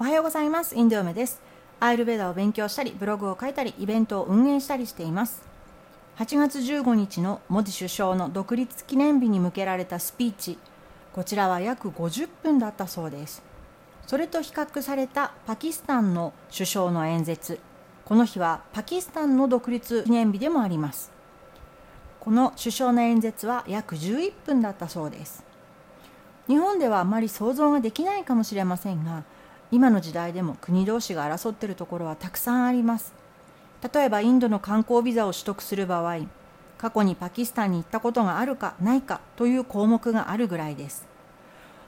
おはようございます。インド嫁です。アイルベーダを勉強したりブログを書いたりイベントを運営したりしています。8月15日のモディ首相の独立記念日に向けられたスピーチ。こちらは約50分だったそうです。それと比較されたパキスタンの首相の演説。この日はパキスタンの独立記念日でもあります。この首相の演説は約11分だったそうです。日本ではあまり想像ができないかもしれませんが今の時代でも国同士が争っているところはたくさんあります。例えばインドの観光ビザを取得する場合過去にパキスタンに行ったことがあるかないかという項目があるぐらいです。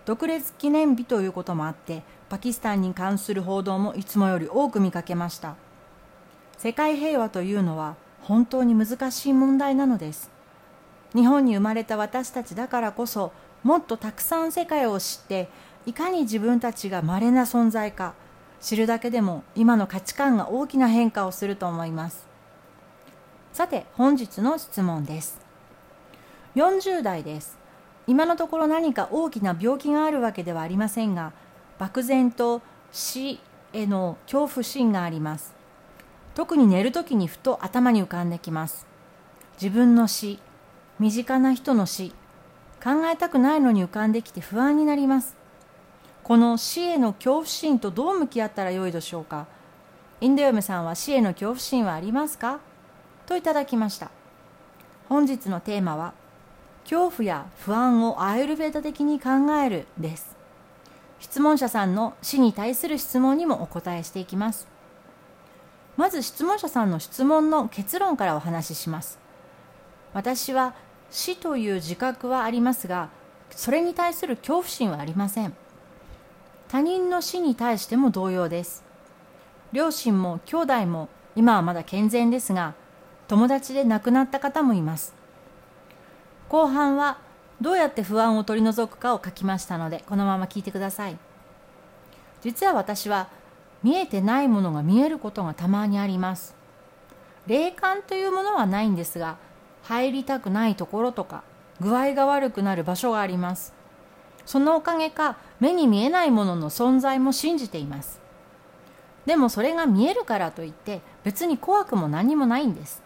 独立記念日ということもあってパキスタンに関する報道もいつもより多く見かけました。世界平和というのは本当に難しい問題なのです。日本に生まれた私たちだからこそもっとたくさん世界を知っていかに自分たちが稀な存在か知るだけでも今の価値観が大きな変化をすると思います。さて本日の質問です。40代です。今のところ何か大きな病気があるわけではありませんが漠然と死への恐怖心があります。特に寝るときにふと頭に浮かんできます。自分の死身近な人の死考えたくないのに浮かんできて不安になります。この死への恐怖心とどう向き合ったらよいでしょうか？インド嫁さんは死への恐怖心はありますか？といただきました。本日のテーマは恐怖や不安をアイルベーダ的に考えるです。質問者さんの死に対する質問にもお答えしていきます。まず質問者さんの質問の結論からお話しします。私は死という自覚はありますがそれに対する恐怖心はありません。他人の死に対しても同様です。両親も兄弟も今はまだ健全ですが友達で亡くなった方もいます。後半はどうやって不安を取り除くかを書きましたのでこのまま聞いてください。実は私は見えてないものが見えることがたまにあります。霊感というものはないんですが入りたくないところとか具合が悪くなる場所があります。そのおかげか目に見えないものの存在も信じています。でもそれが見えるからといって別に怖くも何もないんです。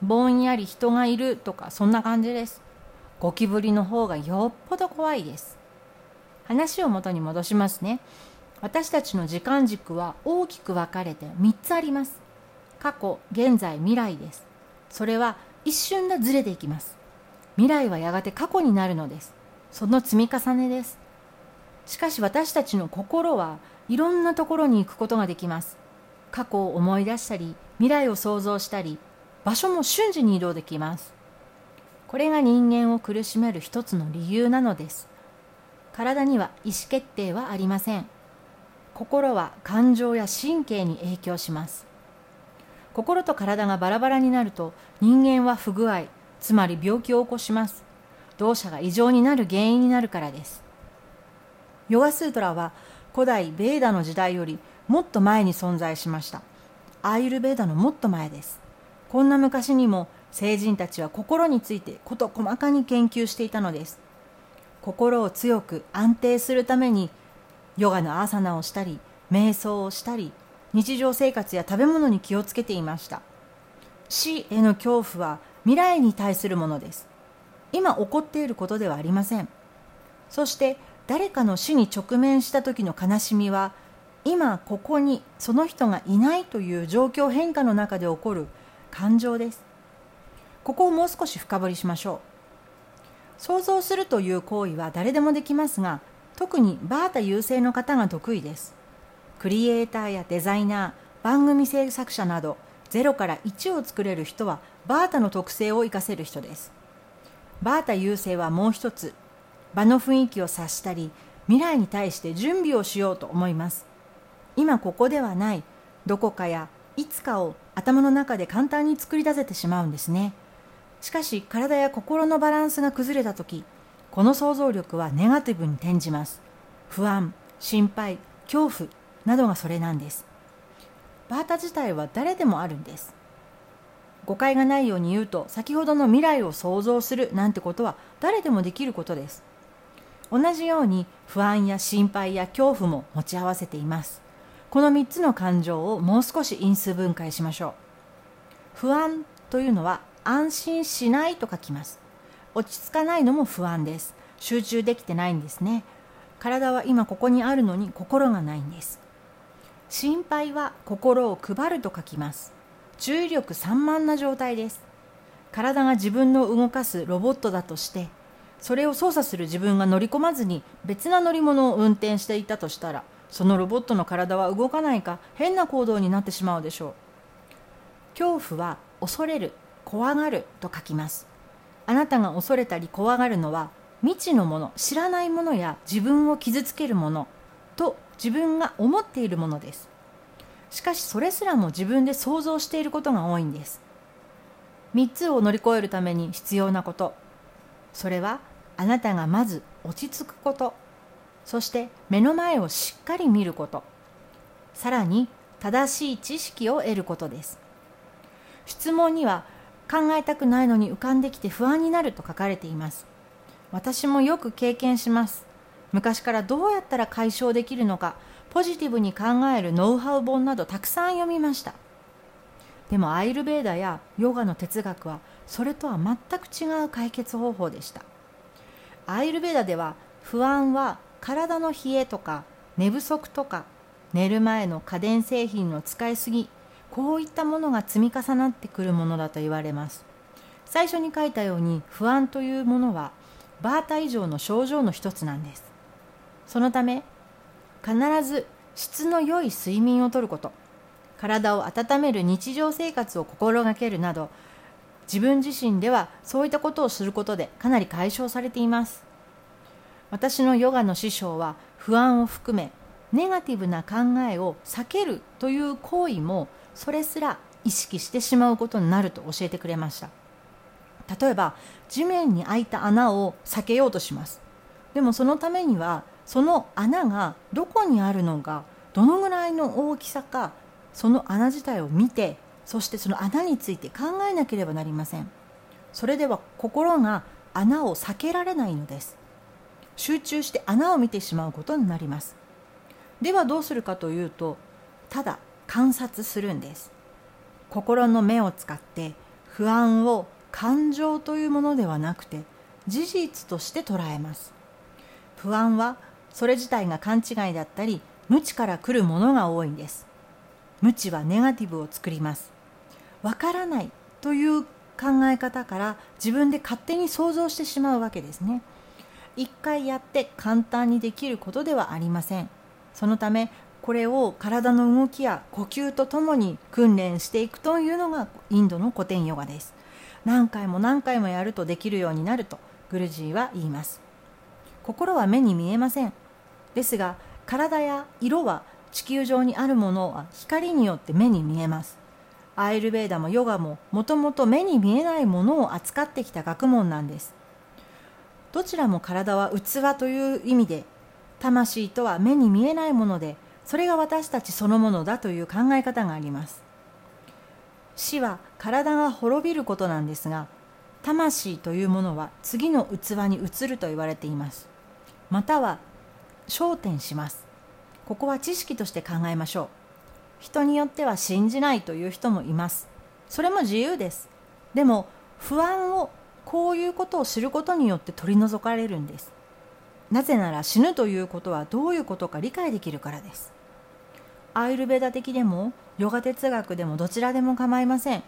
ぼんやり人がいるとかそんな感じです。ゴキブリの方がよっぽど怖いです。話を元に戻しますね。私たちの時間軸は大きく分かれて3つあります。過去現在未来です。それは一瞬でずれていきます。未来はやがて過去になるのです。その積み重ねです。しかし私たちの心はいろんなところに行くことができます。過去を思い出したり未来を想像したり場所も瞬時に移動できます。これが人間を苦しめる一つの理由なのです。体には意思決定はありません。心は感情や神経に影響します。心と体がバラバラになると人間は不具合つまり病気を起こします。動作が異常になる原因になるからです。ヨガスートラは古代ベーダの時代よりもっと前に存在しました。アーユルベーダのもっと前です。こんな昔にも聖人たちは心について事細かに研究していたのです。心を強く安定するためにヨガのアーサナをしたり瞑想をしたり日常生活や食べ物に気をつけていました。死への恐怖は未来に対するものです。今起こっていることではありません。そして誰かの死に直面した時の悲しみは今ここにその人がいないという状況変化の中で起こる感情です。ここをもう少し深掘りしましょう。想像するという行為は誰でもできますが特にバータ優勢の方が得意です。クリエイターやデザイナー番組制作者など0から1を作れる人はバータの特性を生かせる人です。バータ優勢はもう一つ場の雰囲気を察したり未来に対して準備をしようと思います。今ここではないどこかやいつかを頭の中で簡単に作り出せてしまうんですね。しかし体や心のバランスが崩れた時この想像力はネガティブに転じます。不安心配恐怖などがそれなんです。バータ自体は誰でもあるんです。誤解がないように言うと先ほどの未来を想像するなんてことは誰でもできることです。同じように不安や心配や恐怖も持ち合わせています。この3つの感情をもう少し因数分解しましょう。不安というのは安心しないと書きます。落ち着かないのも不安です。集中できてないんですね。体は今ここにあるのに心がないんです。心配は心を配ると書きます。注意力散漫な状態です。体が自分の動かすロボットだとしてそれを操作する自分が乗り込まずに別な乗り物を運転していたとしたらそのロボットの体は動かないか変な行動になってしまうでしょう。恐怖は恐れる怖がると書きます。あなたが恐れたり怖がるのは未知のもの知らないものや自分を傷つけるものと自分が思っているものです。しかしそれすらも自分で想像していることが多いんです。3つを乗り越えるために必要なこと。それはあなたがまず落ち着くこと。そして目の前をしっかり見ること。さらに正しい知識を得ることです。質問には考えたくないのに浮かんできて不安になると書かれています。私もよく経験します。昔からどうやったら解消できるのか。ポジティブに考えるノウハウ本などたくさん読みました。でもアイルベーダやヨガの哲学はそれとは全く違う解決方法でした。アイルベーダでは不安は体の冷えとか寝不足とか寝る前の家電製品の使いすぎこういったものが積み重なってくるものだと言われます。最初に書いたように不安というものはバータ以上の症状の一つなんです。そのため必ず質の良い睡眠をとること。体を温める日常生活を心がけるなど自分自身ではそういったことをすることでかなり解消されています。私のヨガの師匠は不安を含めネガティブな考えを避けるという行為もそれすら意識してしまうことになると教えてくれました。例えば地面に開いた穴を避けようとします。でもそのためにはその穴がどこにあるのかどのぐらいの大きさかその穴自体を見てそしてその穴について考えなければなりません。それでは心が穴を避けられないのです。集中して穴を見てしまうことになります。ではどうするかというとただ観察するんです。心の目を使って不安を感情というものではなくて事実として捉えます。不安はそれ自体が勘違いだったり無知から来るものが多いんです。無知はネガティブを作ります。わからないという考え方から自分で勝手に想像してしまうわけですね。一回やって簡単にできることではありません。そのためこれを体の動きや呼吸とともに訓練していくというのがインドの古典ヨガです。何回も何回もやるとできるようになるとグルジーは言います。心は目に見えません。ですが体や色は地球上にあるものは光によって目に見えます。アイルベーダもヨガももともと目に見えないものを扱ってきた学問なんです。どちらも体は器という意味で魂とは目に見えないものでそれが私たちそのものだという考え方があります。死は体が滅びることなんですが魂というものは次の器に移ると言われています。または焦点します。ここは知識として考えましょう。人によっては信じないという人もいます。それも自由です。でも不安をこういうことを知ることによって取り除かれるんです。なぜなら死ぬということはどういうことか理解できるからです。アイルベダ的でもヨガ哲学でもどちらでも構いません。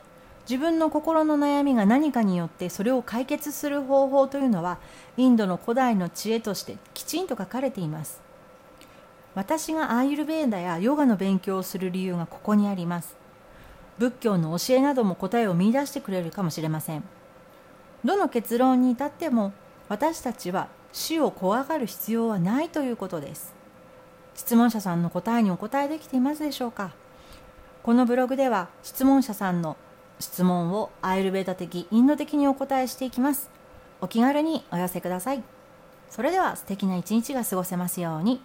自分の心の悩みが何かによってそれを解決する方法というのはインドの古代の知恵としてきちんと書かれています。私がアーユルベーダやヨガの勉強をする理由がここにあります。仏教の教えなども答えを見いだしてくれるかもしれません。どの結論に至っても私たちは死を怖がる必要はないということです。質問者さんの答えにお答えできていますでしょうか？このブログでは質問者さんの質問をアイルベーダ的インド的にお答えしていきます。お気軽にお寄せください。それでは素敵な一日が過ごせますように。